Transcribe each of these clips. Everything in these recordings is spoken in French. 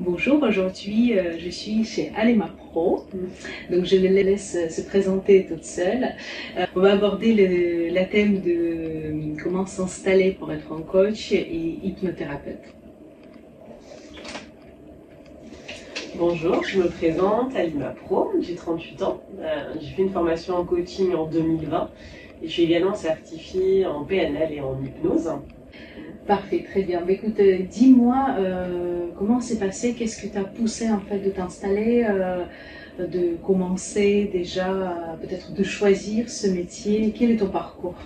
Bonjour, aujourd'hui euh, je suis chez Alema Pro, donc je les laisse se présenter toute seule. Euh, on va aborder le, thème de euh, comment s'installer pour être un coach et hypnothérapeute. Bonjour, je me présente Alima Pro, j'ai 38 ans, j'ai fait une formation en coaching en 2020 et je suis également certifiée en PNL et en hypnose. Parfait, très bien. Bah, écoute, euh, dis-moi euh, comment c'est passé, qu'est-ce qui t'a poussé en fait de t'installer, euh, de commencer déjà, peut-être de choisir ce métier? Quel est ton parcours?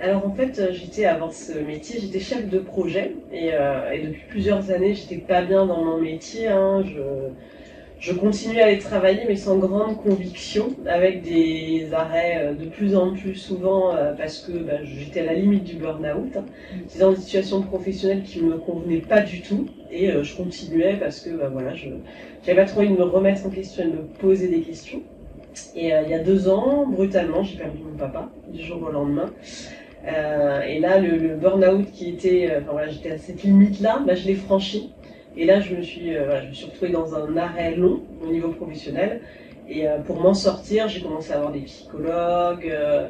Alors en fait, j'étais avant ce métier, j'étais chef de projet et, depuis plusieurs années, j'étais pas bien dans mon métier. Hein. Je continuais à aller travailler, mais sans grande conviction, avec des arrêts euh, de plus en plus souvent, euh, parce que bah, j'étais à la limite du burn-out. Hein. J'étais dans une situation professionnelle qui ne me convenait pas du tout, et euh, je continuais parce que bah, voilà, je n'avais pas trop envie de me remettre en question et de me poser des questions. Et il y a deux ans, brutalement, j'ai perdu mon papa, du jour au lendemain. et là, le, burn-out qui était, enfin voilà, j'étais à cette limite-là, bah, je l'ai franchi. Et là, je me suis, euh, je me suis retrouvée dans un arrêt long au niveau professionnel. Et euh, pour m'en sortir, j'ai commencé à avoir des psychologues, euh,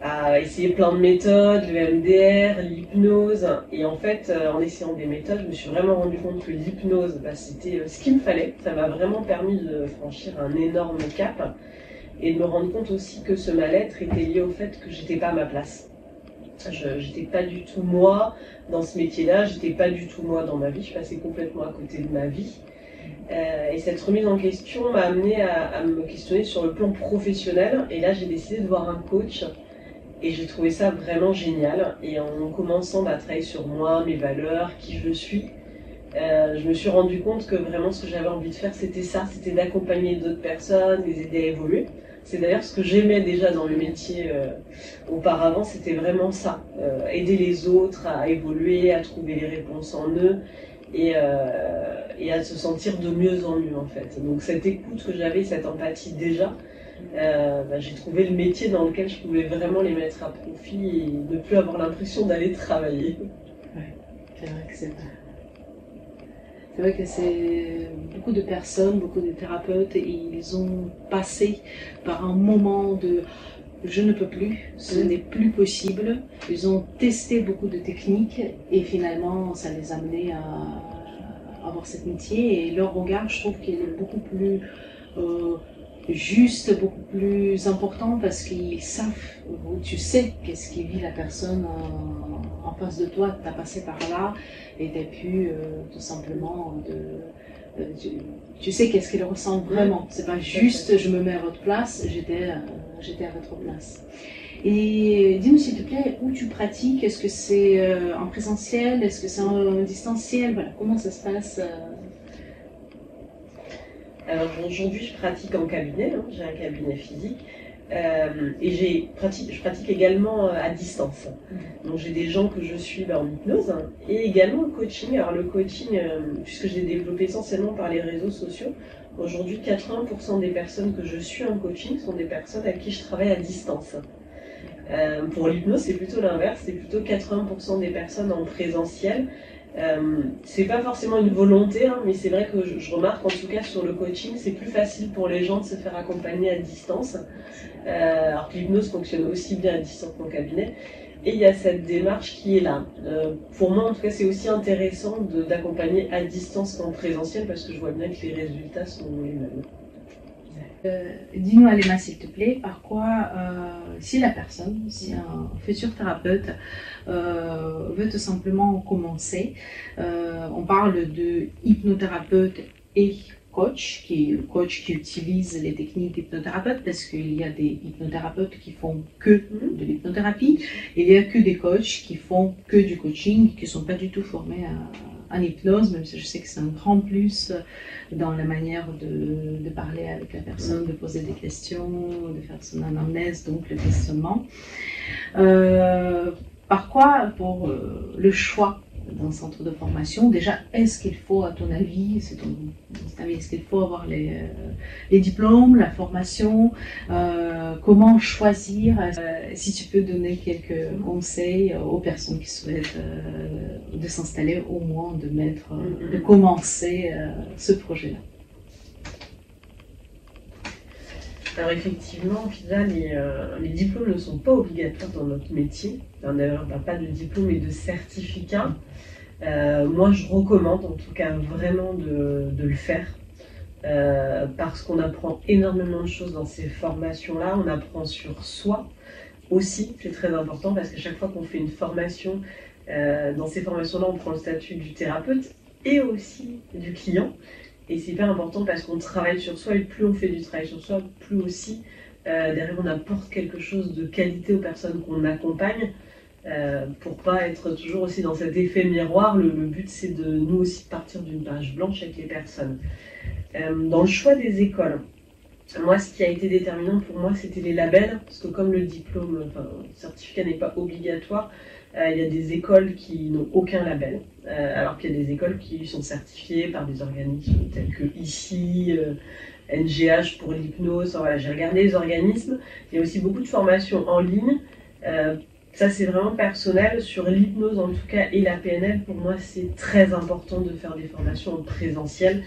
à essayer plein de méthodes, le MDR, l'hypnose. Et en fait, en essayant des méthodes, je me suis vraiment rendu compte que l'hypnose, bah, c'était ce qu'il me fallait. Ça m'a vraiment permis de franchir un énorme cap et de me rendre compte aussi que ce mal-être était lié au fait que j'étais pas à ma place. Je n'étais pas du tout moi dans ce métier-là, j'étais pas du tout moi dans ma vie, je passais complètement à côté de ma vie. Euh, et cette remise en question m'a amené à, me questionner sur le plan professionnel. Et là, j'ai décidé de voir un coach. Et j'ai trouvé ça vraiment génial. Et en commençant à travailler sur moi, mes valeurs, qui je suis, euh, je me suis rendu compte que vraiment ce que j'avais envie de faire, c'était ça, c'était d'accompagner d'autres personnes, les aider à évoluer. C'est d'ailleurs ce que j'aimais déjà dans le métier euh, auparavant, c'était vraiment ça, euh, aider les autres à évoluer, à trouver les réponses en eux et, euh, et, à se sentir de mieux en mieux en fait. Donc cette écoute que j'avais, cette empathie déjà, bah, j'ai trouvé le métier dans lequel je pouvais vraiment les mettre à profit et ne plus avoir l'impression d'aller travailler. C'est vrai que c'est. C'est vrai que c'est beaucoup de personnes, beaucoup de thérapeutes, ils ont passé par un moment de je ne peux plus, ce mm. n'est plus possible. Ils ont testé beaucoup de techniques et finalement ça les a amenés à avoir cette métier et leur regard, je trouve qu'il est beaucoup plus euh, juste, beaucoup plus important parce qu'ils savent, tu sais qu'est-ce qui vit la personne en, face de toi, tu as passé par là et tu as pu euh, tout simplement de, tu, sais qu'est-ce qu'il ressent vraiment. C'est pas juste je me mets à votre place, j'étais euh, j'étais à votre place. Et dis-nous s'il te plaît où tu pratiques? Est-ce que c'est euh, en présentiel? Est-ce que c'est en distanciel? Voilà, comment ça se passe alors aujourd'hui, je pratique en cabinet, hein. j'ai un cabinet physique. Euh, et j'ai pratique, je pratique également euh, à distance. Mm. Donc j'ai des gens que je suis en hypnose hein, et également le coaching. Alors le coaching, euh, puisque je l'ai développé essentiellement par les réseaux sociaux, aujourd'hui 80% des personnes que je suis en coaching sont des personnes à qui je travaille à distance. pour l'hypnose, c'est plutôt l'inverse, c'est plutôt 80% des personnes en présentiel euh, c'est pas forcément une volonté, hein, mais c'est vrai que je, remarque en tout cas sur le coaching, c'est plus facile pour les gens de se faire accompagner à distance. Euh, alors que l'hypnose fonctionne aussi bien à distance qu'en cabinet. Et il y a cette démarche qui est là. Euh, pour moi, en tout cas, c'est aussi intéressant d'accompagner à distance qu'en présentiel parce que je vois bien que les résultats sont les mêmes. Euh, dis-nous, Alema, s'il te plaît, par quoi, euh, si la personne, si un futur thérapeute euh, veut tout simplement commencer, on parle de hypnothérapeute et coach, qui le coach qui utilise les techniques d'hypnothérapeute, parce qu'il y a des hypnothérapeutes qui font que de l'hypnothérapie, il y a que des coachs qui font que du coaching, qui ne sont pas du tout formés à en hypnose, même si je sais que c'est un grand plus dans la manière de, de, parler avec la personne, de poser des questions, de faire son anamnèse, donc le questionnement. Euh, par quoi, pour euh, le choix d'un centre de formation, déjà, est-ce qu'il faut, à ton avis, c'est ton, est-ce qu'il faut avoir les, euh, les, diplômes, la formation, euh, comment choisir, si tu peux donner quelques conseils aux personnes qui souhaitent de s'installer, au moins de mettre, de commencer ce projet-là? Alors effectivement, les, les, diplômes ne sont pas obligatoires dans notre métier. On n'a pas de diplôme et de certificat. Euh, moi, je recommande en tout cas vraiment de, le faire euh, parce qu'on apprend énormément de choses dans ces formations-là. On apprend sur soi aussi, c'est très important parce qu'à chaque fois qu'on fait une formation, euh, dans ces formations-là, on prend le statut du thérapeute et aussi du client. Et c'est hyper important parce qu'on travaille sur soi et plus on fait du travail sur soi, plus aussi derrière on apporte quelque chose de qualité aux personnes qu'on accompagne. Euh, pour pas être toujours aussi dans cet effet miroir, le, but c'est de nous aussi partir d'une page blanche avec les personnes. Euh, dans le choix des écoles, moi ce qui a été déterminant pour moi c'était les labels, parce que comme le diplôme, enfin le certificat n'est pas obligatoire, euh, il y a des écoles qui n'ont aucun label, alors qu'il y a des écoles qui sont certifiées par des organismes tels que ici, NGH pour l'hypnose, voilà, j'ai regardé les organismes, il y a aussi beaucoup de formations en ligne ça, c'est vraiment personnel. Sur l'hypnose, en tout cas, et la PNL, pour moi, c'est très important de faire des formations en présentiel.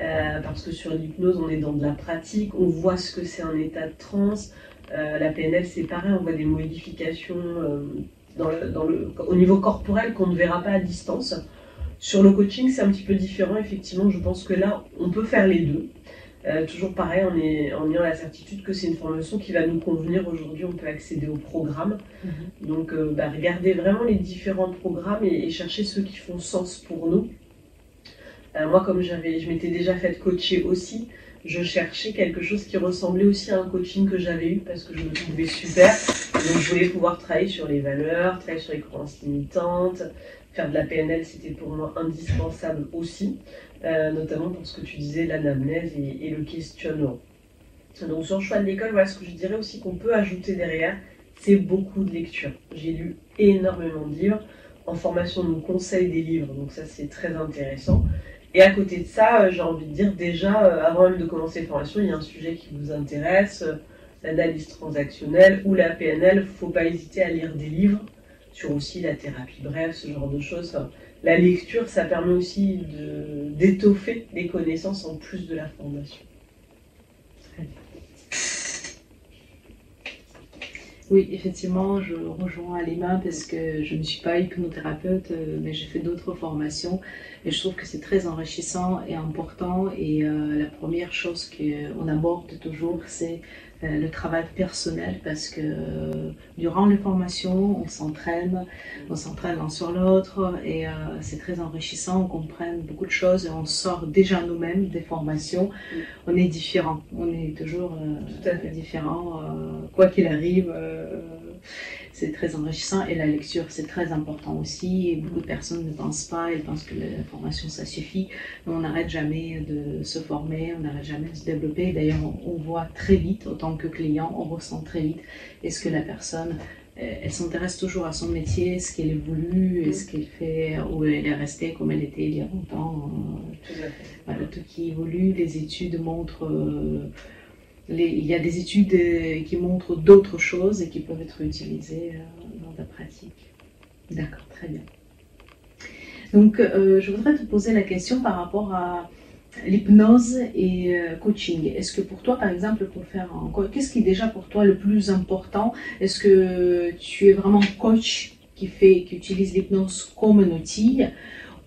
Euh, parce que sur l'hypnose, on est dans de la pratique, on voit ce que c'est un état de transe. Euh, la PNL, c'est pareil, on voit des modifications euh, dans dans le, au niveau corporel qu'on ne verra pas à distance. Sur le coaching, c'est un petit peu différent. Effectivement, je pense que là, on peut faire les deux. Euh, toujours pareil, en, est, en ayant la certitude que c'est une formation qui va nous convenir. Aujourd'hui, on peut accéder au programme. Mhm. Donc, euh, bah, regardez vraiment les différents programmes et, chercher ceux qui font sens pour nous. Euh, moi, comme j'avais, je m'étais déjà fait coacher aussi, je cherchais quelque chose qui ressemblait aussi à un coaching que j'avais eu parce que je me trouvais super. Donc, je voulais pouvoir travailler sur les valeurs, travailler sur les croyances limitantes. Faire de la PNL, c'était pour moi indispensable aussi. Euh, notamment pour ce que tu disais, l'anamnèse et, le questionnement. Donc sur le choix de l'école, voilà ce que je dirais aussi qu'on peut ajouter derrière, c'est beaucoup de lecture. J'ai lu énormément de livres. En formation, on nous conseille des livres, donc ça c'est très intéressant. Et à côté de ça, euh, j'ai envie de dire déjà, euh, avant même de commencer les formations, il y a un sujet qui vous intéresse, l'analyse transactionnelle ou la PNL, faut pas hésiter à lire des livres sur aussi la thérapie brève, ce genre de choses la lecture, ça permet aussi d'étoffer les connaissances en plus de la formation. Oui, effectivement, je rejoins Alima parce que je ne suis pas hypnothérapeute, euh, mais j'ai fait d'autres formations et je trouve que c'est très enrichissant et important. Et euh, la première chose qu'on aborde toujours, c'est euh, le travail personnel parce que euh, durant les formations, on s'entraîne, on s'entraîne l'un sur l'autre et c'est très enrichissant, on comprend beaucoup de choses et on sort déjà nous-mêmes des formations. On est différent, on est toujours tout à fait différent, quoi qu'il arrive c'est très enrichissant et la lecture c'est très important aussi. Et beaucoup de personnes ne pensent pas, elles pensent que la formation ça suffit. Mais on n'arrête jamais de se former, on n'arrête jamais de se développer. D'ailleurs, on, voit très vite, autant que client, on ressent très vite est-ce que la personne euh, elle s'intéresse toujours à son métier, ce qu'elle évolue, est-ce qu'elle fait, ou elle est restée comme elle était il y a longtemps. Voilà, tout qui évolue, les études montrent euh, il y a des études euh, qui montrent d'autres choses et qui peuvent être utilisées euh, dans ta pratique. D'accord, très bien. Donc, euh, je voudrais te poser la question par rapport à l'hypnose et coaching. Est-ce que pour toi, par exemple, pour faire qu'est-ce qui est déjà pour toi le plus important? Est-ce que tu es vraiment coach qui fait, qui utilise l'hypnose comme un outil?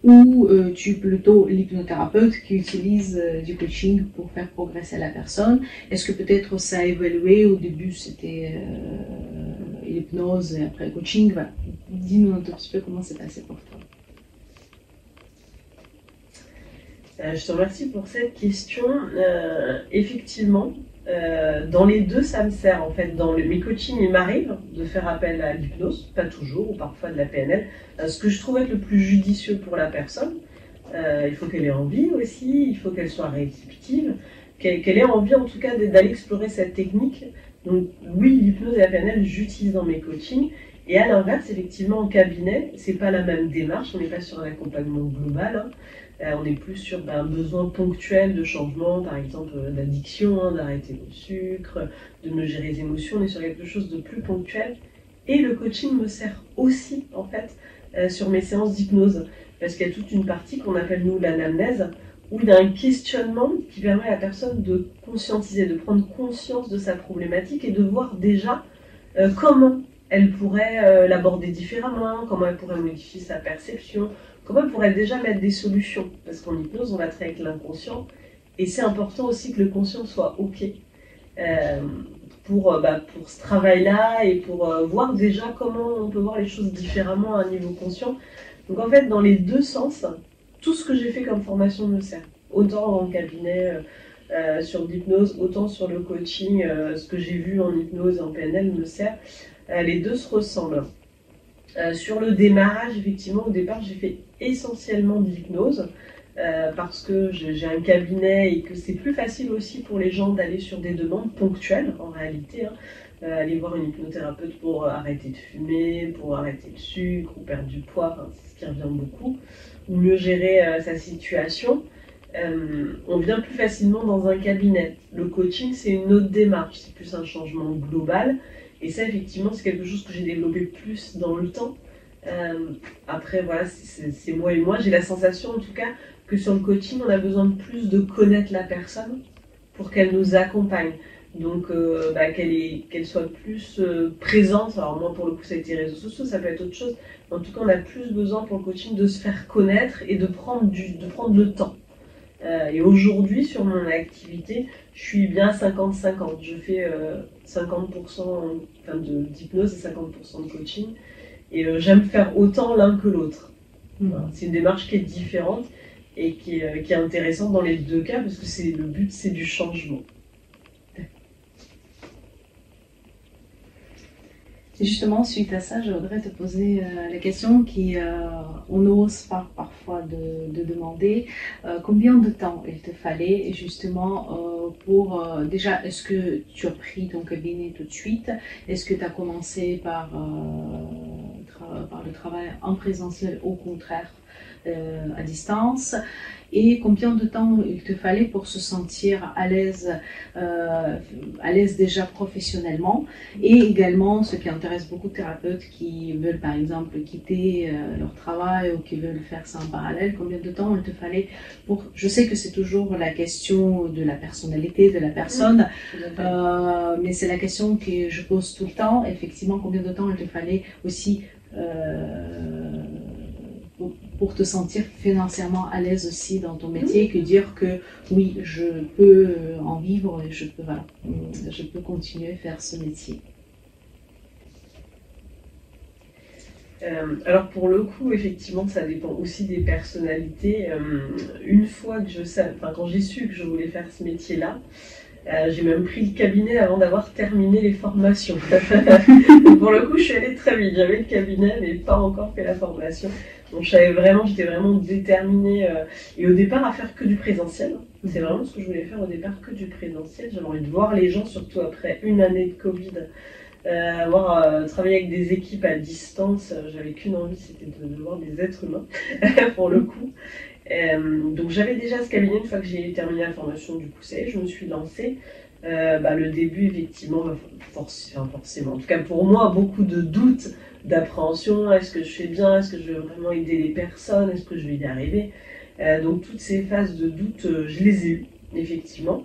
Ou euh, tu es plutôt l'hypnothérapeute qui utilise euh, du coaching pour faire progresser la personne Est-ce que peut-être ça a évolué? Au début, c'était euh, l'hypnose et après le coaching. Dis-nous un petit peu comment c'est passé pour toi. je te remercie pour cette question. effectivement, euh, dans les deux, ça me sert en fait. Dans mes coachings, il m'arrive de faire appel à l'hypnose, pas toujours, ou parfois de la PNL. Euh, ce que je trouve être le plus judicieux pour la personne, Euh, il faut qu'elle ait envie aussi, il faut qu'elle soit réceptive, qu'elle ait envie en tout cas d'aller explorer cette technique. Donc oui, l'hypnose et la PNL, j'utilise dans mes coachings. Et à l'inverse, effectivement, en cabinet, c'est pas la même démarche. On n'est pas sur un accompagnement global. Hein. Euh, on est plus sur ben, un besoin ponctuel de changement, par exemple euh, d'addiction, hein, d'arrêter le sucre, de me gérer les émotions. On est sur quelque chose de plus ponctuel. Et le coaching me sert aussi, en fait, euh, sur mes séances d'hypnose. Parce qu'il y a toute une partie qu'on appelle, nous, l'anamnèse, où il y a un questionnement qui permet à la personne de conscientiser, de prendre conscience de sa problématique et de voir déjà comment elle pourrait l'aborder différemment, comment elle pourrait modifier sa perception, comment elle pourrait déjà mettre des solutions Parce qu'en hypnose, on va travailler avec l'inconscient. Et c'est important aussi que le conscient soit OK euh, pour, euh, bah, pour ce travail-là et pour euh, voir déjà comment on peut voir les choses différemment à un niveau conscient. Donc en fait, dans les deux sens, tout ce que j'ai fait comme formation me sert. Autant le cabinet sur l'hypnose, autant sur le coaching, ce que j'ai vu en hypnose et en PNL me sert. Les deux se ressemblent. Euh, sur le démarrage, effectivement, au départ, j'ai fait essentiellement de l'hypnose euh, parce que j'ai un cabinet et que c'est plus facile aussi pour les gens d'aller sur des demandes ponctuelles en réalité. Hein. Euh, aller voir une hypnothérapeute pour arrêter de fumer, pour arrêter le sucre ou perdre du poids, c'est ce qui revient beaucoup, ou mieux gérer sa situation. on vient plus facilement dans un cabinet. Le coaching, c'est une autre démarche, c'est plus un changement global. Et ça, effectivement, c'est quelque chose que j'ai développé plus dans le temps. Euh, après, voilà, c'est moi et moi. J'ai la sensation, en tout cas, que sur le coaching, on a besoin de plus de connaître la personne pour qu'elle nous accompagne. Donc, euh, bah, qu'elle soit plus euh, présente. Alors, moi, pour le coup, ça a été réseaux sociaux, ça peut être autre chose. En tout cas, on a plus besoin pour le coaching de se faire connaître et de prendre, de prendre le temps. Et aujourd'hui, sur mon activité, je suis bien 50-50. Je fais 50% euh, d'hypnose et 50% de coaching. Et euh, j'aime faire autant l'un que l'autre. Hmm. C'est une démarche qui est différente et qui est, qui est, intéressante dans les deux cas parce que c'est le but, c'est du changement. justement suite à ça, je voudrais te poser euh, la question qui euh, on n'ose pas parfois de, demander euh, combien de temps il te fallait justement pour déjà est-ce que tu as pris ton cabinet tout de suite? Est-ce que tu as commencé par, par le travail en présentiel au contraire? À distance. Et combien de temps il te fallait pour se sentir à l'aise, euh, à l'aise déjà professionnellement? Et également ce qui intéresse beaucoup de thérapeutes qui veulent par exemple quitter euh, leur travail ou qui veulent faire ça en parallèle, combien de temps il te fallait pour, je sais que c'est toujours la question de la personnalité de la personne, euh, mais c'est la question que je pose tout le temps, effectivement combien de temps il te fallait aussi pour te sentir financièrement à l'aise aussi dans ton métier que dire que oui, je peux euh, en vivre et je peux, voilà, je peux continuer à faire ce métier. Euh, alors pour le coup, effectivement, ça dépend aussi des personnalités. Euh, une fois que je sais, enfin quand j'ai su que je voulais faire ce métier-là, j'ai même pris le cabinet avant d'avoir terminé les formations. pour le coup, je suis allée très vite. J'avais le cabinet, mais pas encore fait la formation. Donc je savais vraiment, j'étais vraiment déterminée. Euh, et au départ, à faire que du présentiel. C'est vraiment ce que je voulais faire au départ, que du présentiel. J'avais envie de voir les gens, surtout après une année de Covid. Euh, avoir euh, travaillé avec des équipes à distance, j'avais qu'une envie, c'était de, voir des êtres humains, pour le coup. donc j'avais déjà ce cabinet une fois que j'ai terminé la formation du coup, je me suis lancée. Bah, le début, effectivement, forcément, en tout cas pour moi, beaucoup de doutes d'appréhension, est-ce que je fais bien, est-ce que je vais vraiment aider les personnes, est-ce que je vais y arriver? Euh, donc toutes ces phases de doute, euh, je les ai eues, effectivement.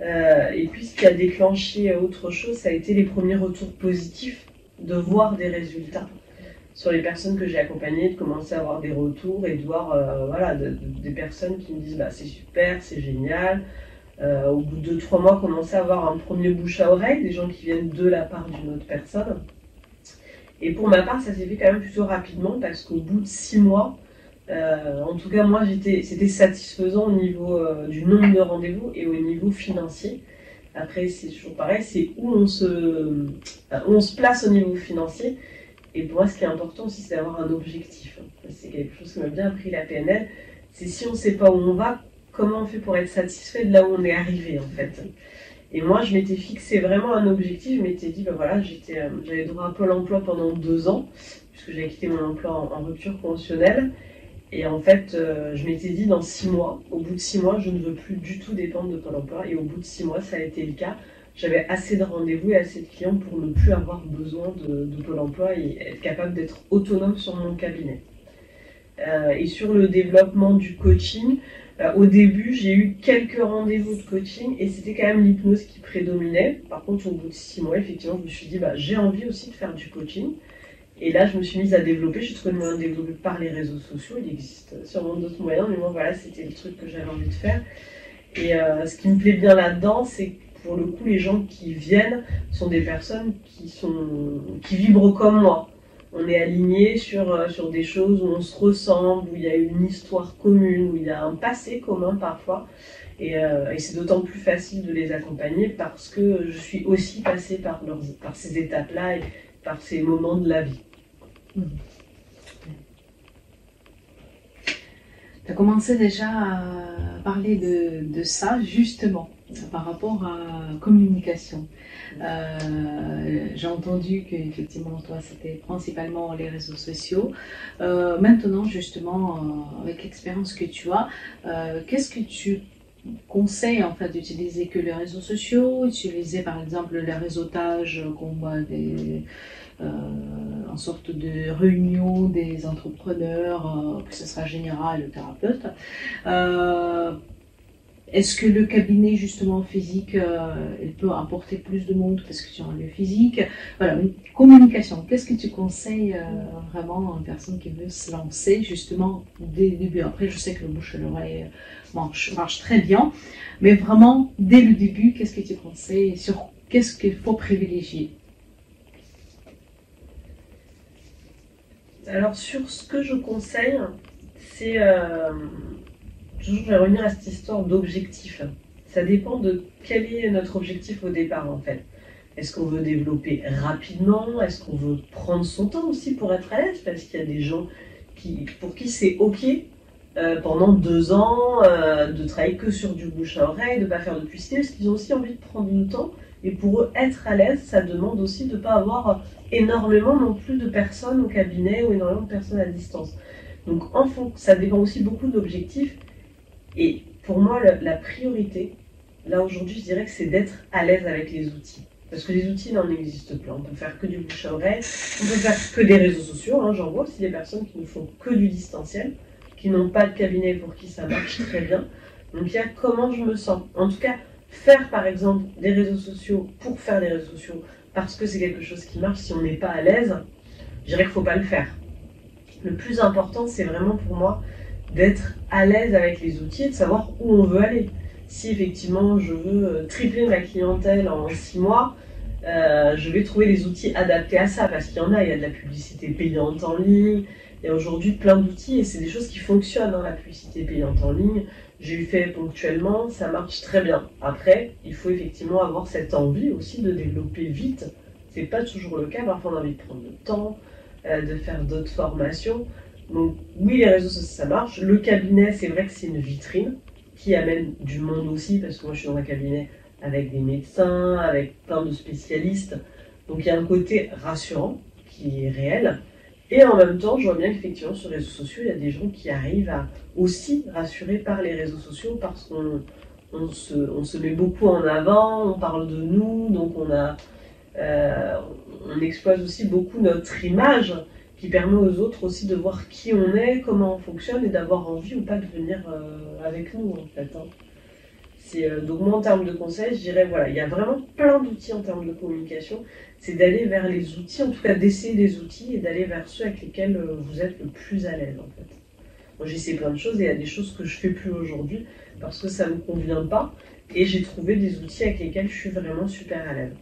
Euh, et puis ce qui a déclenché autre chose, ça a été les premiers retours positifs, de voir des résultats sur les personnes que j'ai accompagnées, de commencer à avoir des retours et de voir voilà, des personnes qui me disent bah, c'est super, c'est génial. Au bout de trois mois, commencer à avoir un premier bouche à oreille, des gens qui viennent de la part d'une autre personne. Et pour ma part, ça s'est fait quand même plutôt rapidement parce qu'au bout de six mois, euh, en tout cas moi, c'était satisfaisant au niveau euh, du nombre de rendez-vous et au niveau financier. Après, c'est toujours pareil, c'est où on se, euh, on se place au niveau financier. Et pour moi, ce qui est important aussi, c'est d'avoir un objectif. C'est quelque chose qui m'a bien appris la PNL. C'est si on ne sait pas où on va, comment on fait pour être satisfait de là où on est arrivé en fait. Et moi, je m'étais fixé vraiment un objectif. Je m'étais dit, ben voilà, euh, j'avais droit à Pôle emploi pendant deux ans, puisque j'avais quitté mon emploi en, rupture conventionnelle. Et en fait, euh, je m'étais dit, dans six mois, au bout de six mois, je ne veux plus du tout dépendre de Pôle emploi. Et au bout de six mois, ça a été le cas. J'avais assez de rendez-vous et assez de clients pour ne plus avoir besoin de, Pôle emploi et être capable d'être autonome sur mon cabinet. Euh, et sur le développement du coaching, au début, j'ai eu quelques rendez-vous de coaching et c'était quand même l'hypnose qui prédominait. Par contre, au bout de six mois, effectivement, je me suis dit, bah, j'ai envie aussi de faire du coaching. Et là, je me suis mise à développer. J'ai trouvé le moyen de développer par les réseaux sociaux. Il existe sûrement d'autres moyens, mais moi, voilà, c'était le truc que j'avais envie de faire. Et euh, ce qui me plaît bien là-dedans, c'est que pour le coup, les gens qui viennent sont des personnes qui, sont, qui vibrent comme moi on est aligné sur, euh, sur des choses où on se ressemble, où il y a une histoire commune, où il y a un passé commun parfois. Euh, et, c'est d'autant plus facile de les accompagner parce que je suis aussi passée par, ces étapes-là et par ces moments de la vie. Tu as commencé déjà à parler de ça justement par rapport à communication. Euh, j'ai entendu que effectivement toi c'était principalement les réseaux sociaux. Euh, maintenant justement euh, avec l'expérience que tu as, qu'est-ce que tu conseilles en fait d'utiliser que les réseaux sociaux, utiliser par exemple le réseautage voit des en sorte de réunion des entrepreneurs, que ce sera général thérapeute. Est-ce que le cabinet justement physique, euh, il peut apporter plus de monde parce que tu as un lieu physique? Voilà, une communication. Qu'est-ce que tu conseilles euh, vraiment à une personne qui veut se lancer justement dès le début? Après, je sais que le bouche à l'oreille marche, marche très bien, mais vraiment dès le début, qu'est-ce que tu conseilles? Sur qu'est-ce qu'il faut privilégier? Alors sur ce que je conseille, c'est euh, toujours, je vais revenir à cette histoire d'objectif. Ça dépend de quel est notre objectif au départ, en fait. Est-ce qu'on veut développer rapidement? Est-ce qu'on veut prendre son temps aussi pour être à l'aise? Parce qu'il y a des gens qui, pour qui c'est OK euh, pendant deux ans euh, de travailler que sur du bouche à oreille, de ne pas faire de publicité, parce qu'ils ont aussi envie de prendre du temps. Et pour eux, être à l'aise, ça demande aussi de ne pas avoir énormément non plus de personnes au cabinet ou énormément de personnes à distance. Donc, en fond, ça dépend aussi beaucoup d'objectifs. Et pour moi, la, priorité, là aujourd'hui, je dirais que c'est d'être à l'aise avec les outils. Parce que les outils, n'en existent pas. On peut faire que du bouche à oreille, on peut faire que des réseaux sociaux. Hein. J'en vois aussi des personnes qui ne font que du distanciel, qui n'ont pas de cabinet pour qui ça marche très bien. Donc il y a comment je me sens. En tout cas, faire par exemple des réseaux sociaux pour faire des réseaux sociaux parce que c'est quelque chose qui marche, si on n'est pas à l'aise, je dirais qu'il ne faut pas le faire. Le plus important, c'est vraiment pour moi d'être à l'aise avec les outils et de savoir où on veut aller. Si effectivement je veux euh, tripler ma clientèle en six mois, euh, je vais trouver les outils adaptés à ça parce qu'il y en a, il y a de la publicité payante en ligne, il y a aujourd'hui plein d'outils et c'est des choses qui fonctionnent, hein, la publicité payante en ligne. J'ai fait ponctuellement, ça marche très bien. Après, il faut effectivement avoir cette envie aussi de développer vite. C'est pas toujours le cas, parfois on a envie de prendre le temps, euh, de faire d'autres formations. Donc oui, les réseaux sociaux, ça marche. Le cabinet, c'est vrai que c'est une vitrine qui amène du monde aussi, parce que moi je suis dans un cabinet avec des médecins, avec plein de spécialistes. Donc il y a un côté rassurant qui est réel. Et en même temps, je vois bien qu'effectivement sur les réseaux sociaux, il y a des gens qui arrivent à aussi rassurer par les réseaux sociaux parce qu'on on se, met beaucoup en avant, on parle de nous, donc on, euh, on exploite aussi beaucoup notre image qui permet aux autres aussi de voir qui on est, comment on fonctionne et d'avoir envie ou pas de venir euh, avec nous en fait. Hein. Euh, donc moi en termes de conseils, je dirais voilà, il y a vraiment plein d'outils en termes de communication. C'est d'aller vers les outils, en tout cas d'essayer des outils et d'aller vers ceux avec lesquels euh, vous êtes le plus à l'aise en fait. Moi j'ai essayé plein de choses et il y a des choses que je fais plus aujourd'hui parce que ça ne me convient pas et j'ai trouvé des outils avec lesquels je suis vraiment super à l'aise.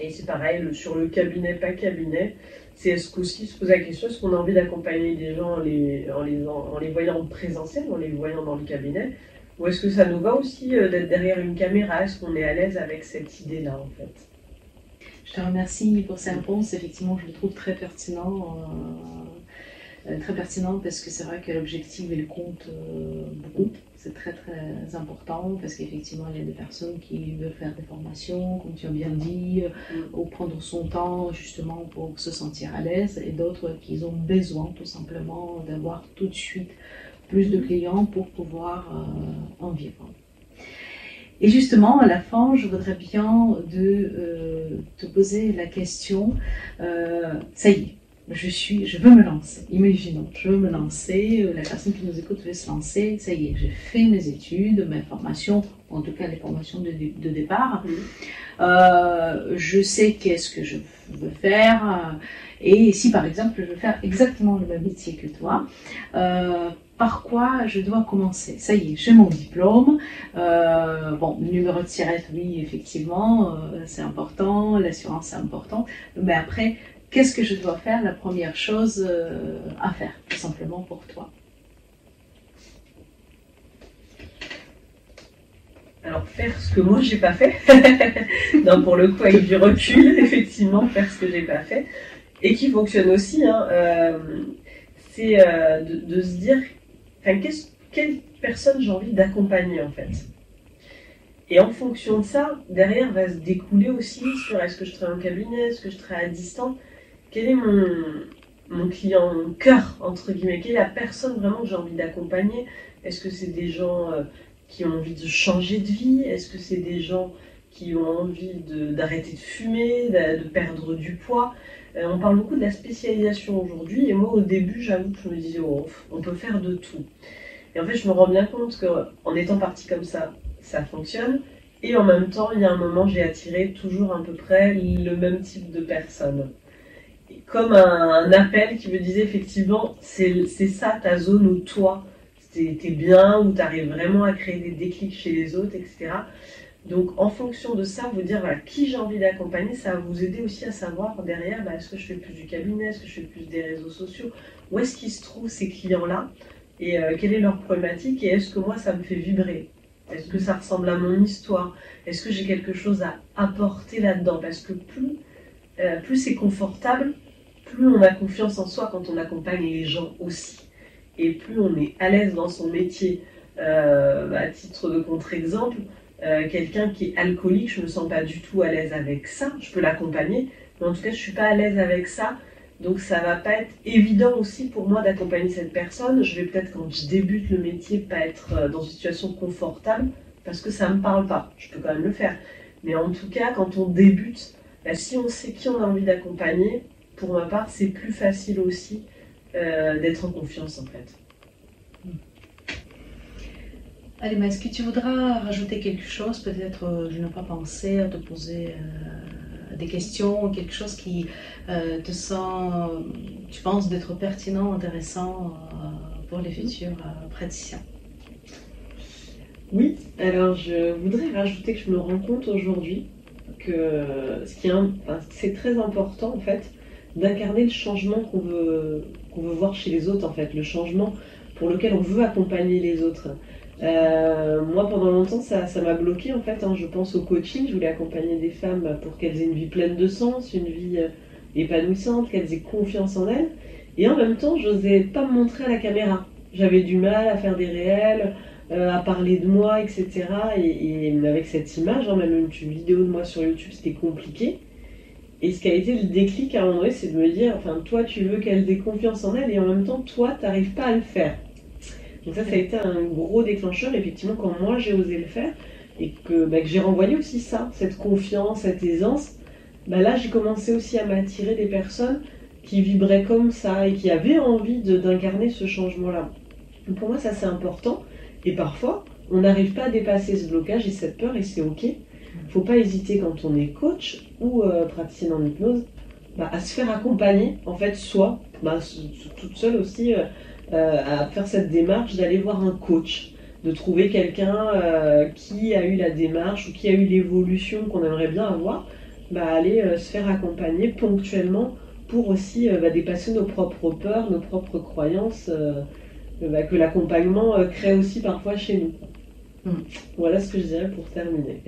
Et c'est pareil, sur le cabinet, pas cabinet, c'est est-ce qu'aussi se poser la question, est-ce qu'on a envie d'accompagner des gens en les, en, les, en les voyant en présentiel, en les voyant dans le cabinet, ou est-ce que ça nous va aussi euh, d'être derrière une caméra? Est-ce qu'on est à l'aise avec cette idée-là en fait? Je te remercie pour ces réponses, effectivement je le trouve très pertinent. euh, très pertinent parce que c'est vrai que l'objectif il compte euh, beaucoup. C'est très très important parce qu'effectivement il y a des personnes qui veulent faire des formations, comme tu as bien dit, euh, ou prendre son temps justement pour se sentir à l'aise, et d'autres qui ont besoin tout simplement d'avoir tout de suite plus de clients pour pouvoir en vivre. Et justement, à la fin, je voudrais bien de, te poser la question, ça y est, je suis, je veux me lancer. Imaginons, je veux me lancer. Euh, la personne qui nous écoute veut se lancer. Ça y est, j'ai fait mes études, mes formations, en tout cas les formations de, de départ. Euh, je sais qu'est-ce que je veux faire. Et si par exemple je veux faire exactement le même métier que toi, euh, par quoi je dois commencer? Ça y est, j'ai mon diplôme. Euh, bon, numéro de tirette, oui, effectivement, euh, c'est important. L'assurance, c'est important. Mais après, qu'est-ce que je dois faire La première chose euh, à faire, tout simplement pour toi? Alors faire ce que moi j'ai pas fait, pour le coup avec du recul, effectivement faire ce que j'ai pas fait et qui fonctionne aussi, hein, euh, c'est euh, de, se dire, quelle personne j'ai envie d'accompagner en fait? Et en fonction de ça, derrière va se découler aussi sur est-ce que je travaille en cabinet, est-ce que je travaille à distance, quel est mon, client, mon cœur, entre guillemets, quelle est la personne vraiment que j'ai envie d'accompagner? Est-ce que c'est des gens euh, qui ont envie de changer de vie? Est-ce que c'est des gens qui ont envie d'arrêter de, fumer, de, perdre du poids? Euh, On parle beaucoup de la spécialisation aujourd'hui, et moi au début, j'avoue que je me disais, oh, on peut faire de tout. Et en fait, je me rends bien compte qu'en étant parti comme ça, ça fonctionne. Et en même temps, il y a un moment, j'ai attiré toujours à peu près le même type de personnes comme un, appel qui me disait effectivement, c'est ça ta zone où toi, t'es bien, où tu arrives vraiment à créer des déclics chez les autres, etc. Donc en fonction de ça, vous dire voilà, qui j'ai envie d'accompagner, ça va vous aider aussi à savoir derrière, bah, est-ce que je fais plus du cabinet, est-ce que je fais plus des réseaux sociaux, où est-ce qu'ils se trouvent ces clients-là, et euh, quelle est leur problématique, et est-ce que moi ça me fait vibrer? Est-ce que ça ressemble à mon histoire? Est-ce que j'ai quelque chose à apporter là-dedans? Parce que plus, euh, plus c'est confortable, plus on a confiance en soi quand on accompagne les gens aussi. Et plus on est à l'aise dans son métier. Euh, à titre de contre-exemple, euh, quelqu'un qui est alcoolique, je ne me sens pas du tout à l'aise avec ça. Je peux l'accompagner, mais en tout cas, je ne suis pas à l'aise avec ça. Donc ça va pas être évident aussi pour moi d'accompagner cette personne. Je vais peut-être quand je débute le métier pas être dans une situation confortable parce que ça me parle pas. Je peux quand même le faire. Mais en tout cas, quand on débute, bah, si on sait qui on a envie d'accompagner, pour ma part, c'est plus facile aussi euh, d'être en confiance en fait. Allez, mais est-ce que tu voudras rajouter quelque chose Peut-être, euh, je n'ai pas pensé à te poser euh, des questions, quelque chose qui te sent, tu penses, d'être pertinent, intéressant pour les futurs praticiens? Oui, alors je voudrais rajouter que je me rends compte aujourd'hui que ce qui est, c'est très important en fait d'incarner le changement qu'on veut, qu'on veut voir chez les autres, en fait, le changement pour lequel on veut accompagner les autres. Euh, moi, pendant longtemps, ça, ça m'a bloqué, en fait. Hein. je pense au coaching. Je voulais accompagner des femmes pour qu'elles aient une vie pleine de sens, une vie euh, épanouissante, qu'elles aient confiance en elles. Et en même temps, je n'osais pas me montrer à la caméra. J'avais du mal à faire des réels, euh, à parler de moi, etc. Et, avec cette image, hein, même une vidéo de moi sur YouTube, c'était compliqué. Et ce qui a été le déclic à un moment donné, c'est de me dire, enfin, toi, tu veux qu'elle ait confiance en elle, et en même temps, toi, tu n'arrives pas à le faire. Donc ça, ça a été un gros déclencheur, effectivement, quand moi, j'ai osé le faire, et que, bah, j'ai renvoyé aussi ça, cette confiance, cette aisance, bah, là, j'ai commencé aussi à m'attirer des personnes qui vibraient comme ça, et qui avaient envie d'incarner ce changement-là. Pour moi, ça, c'est important, et parfois, on n'arrive pas à dépasser ce blocage et cette peur, et c'est OK. Faut pas hésiter quand on est coach ou euh, praticien en hypnose bah, à se faire accompagner, en fait, soit bah, toute seule aussi, euh, euh, à faire cette démarche d'aller voir un coach, de trouver quelqu'un qui a eu la démarche ou qui a eu l'évolution qu'on aimerait bien avoir, bah, aller se faire accompagner ponctuellement pour aussi bah, dépasser nos propres peurs, nos propres croyances bah, que l'accompagnement crée aussi parfois chez nous. Hmm. Voilà ce que je dirais pour terminer.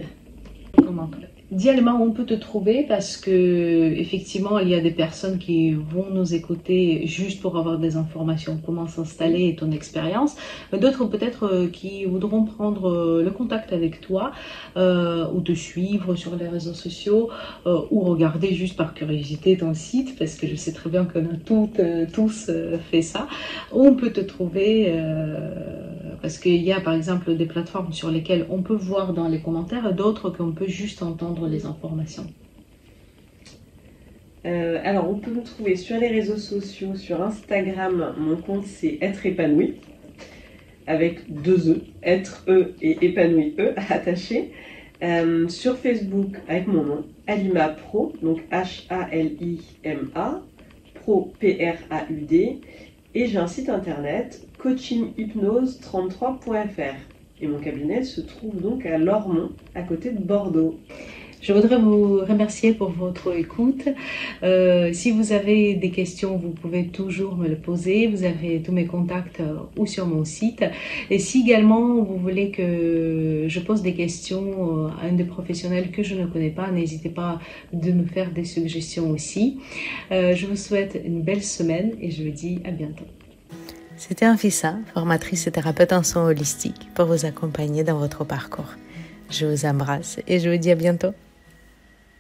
Comment Idéalement, on peut te trouver parce que effectivement, il y a des personnes qui vont nous écouter juste pour avoir des informations, comment s'installer et ton expérience. D'autres peut-être euh, qui voudront prendre euh, le contact avec toi euh, ou te suivre sur les réseaux sociaux euh, ou regarder juste par curiosité ton site parce que je sais très bien qu'on a toutes, tous fait ça. On peut te trouver parce qu'il y a par exemple des plateformes sur lesquelles on peut voir dans les commentaires d'autres qu'on peut juste entendre les informations. Euh, alors, on peut me trouver sur les réseaux sociaux, sur Instagram, mon compte c'est être épanoui, avec deux E, être E et épanoui E attaché. Euh, sur Facebook avec mon nom, Alima Pro, donc H-A-L-I-M-A, Pro P-R-A-U-D, et j'ai un site internet coachinghypnose33.fr. Et mon cabinet se trouve donc à Lormont, à côté de Bordeaux. Je voudrais vous remercier pour votre écoute. Euh, si vous avez des questions, vous pouvez toujours me le poser. Vous avez tous mes contacts euh, ou sur mon site. Et si également vous voulez que je pose des questions euh, à un des professionnels que je ne connais pas, n'hésitez pas de me faire des suggestions aussi. je vous souhaite une belle semaine et je vous dis à bientôt. C'était Anfissa, formatrice et thérapeute en soins holistiques, pour vous accompagner dans votre parcours. Je vous embrasse et je vous dis à bientôt.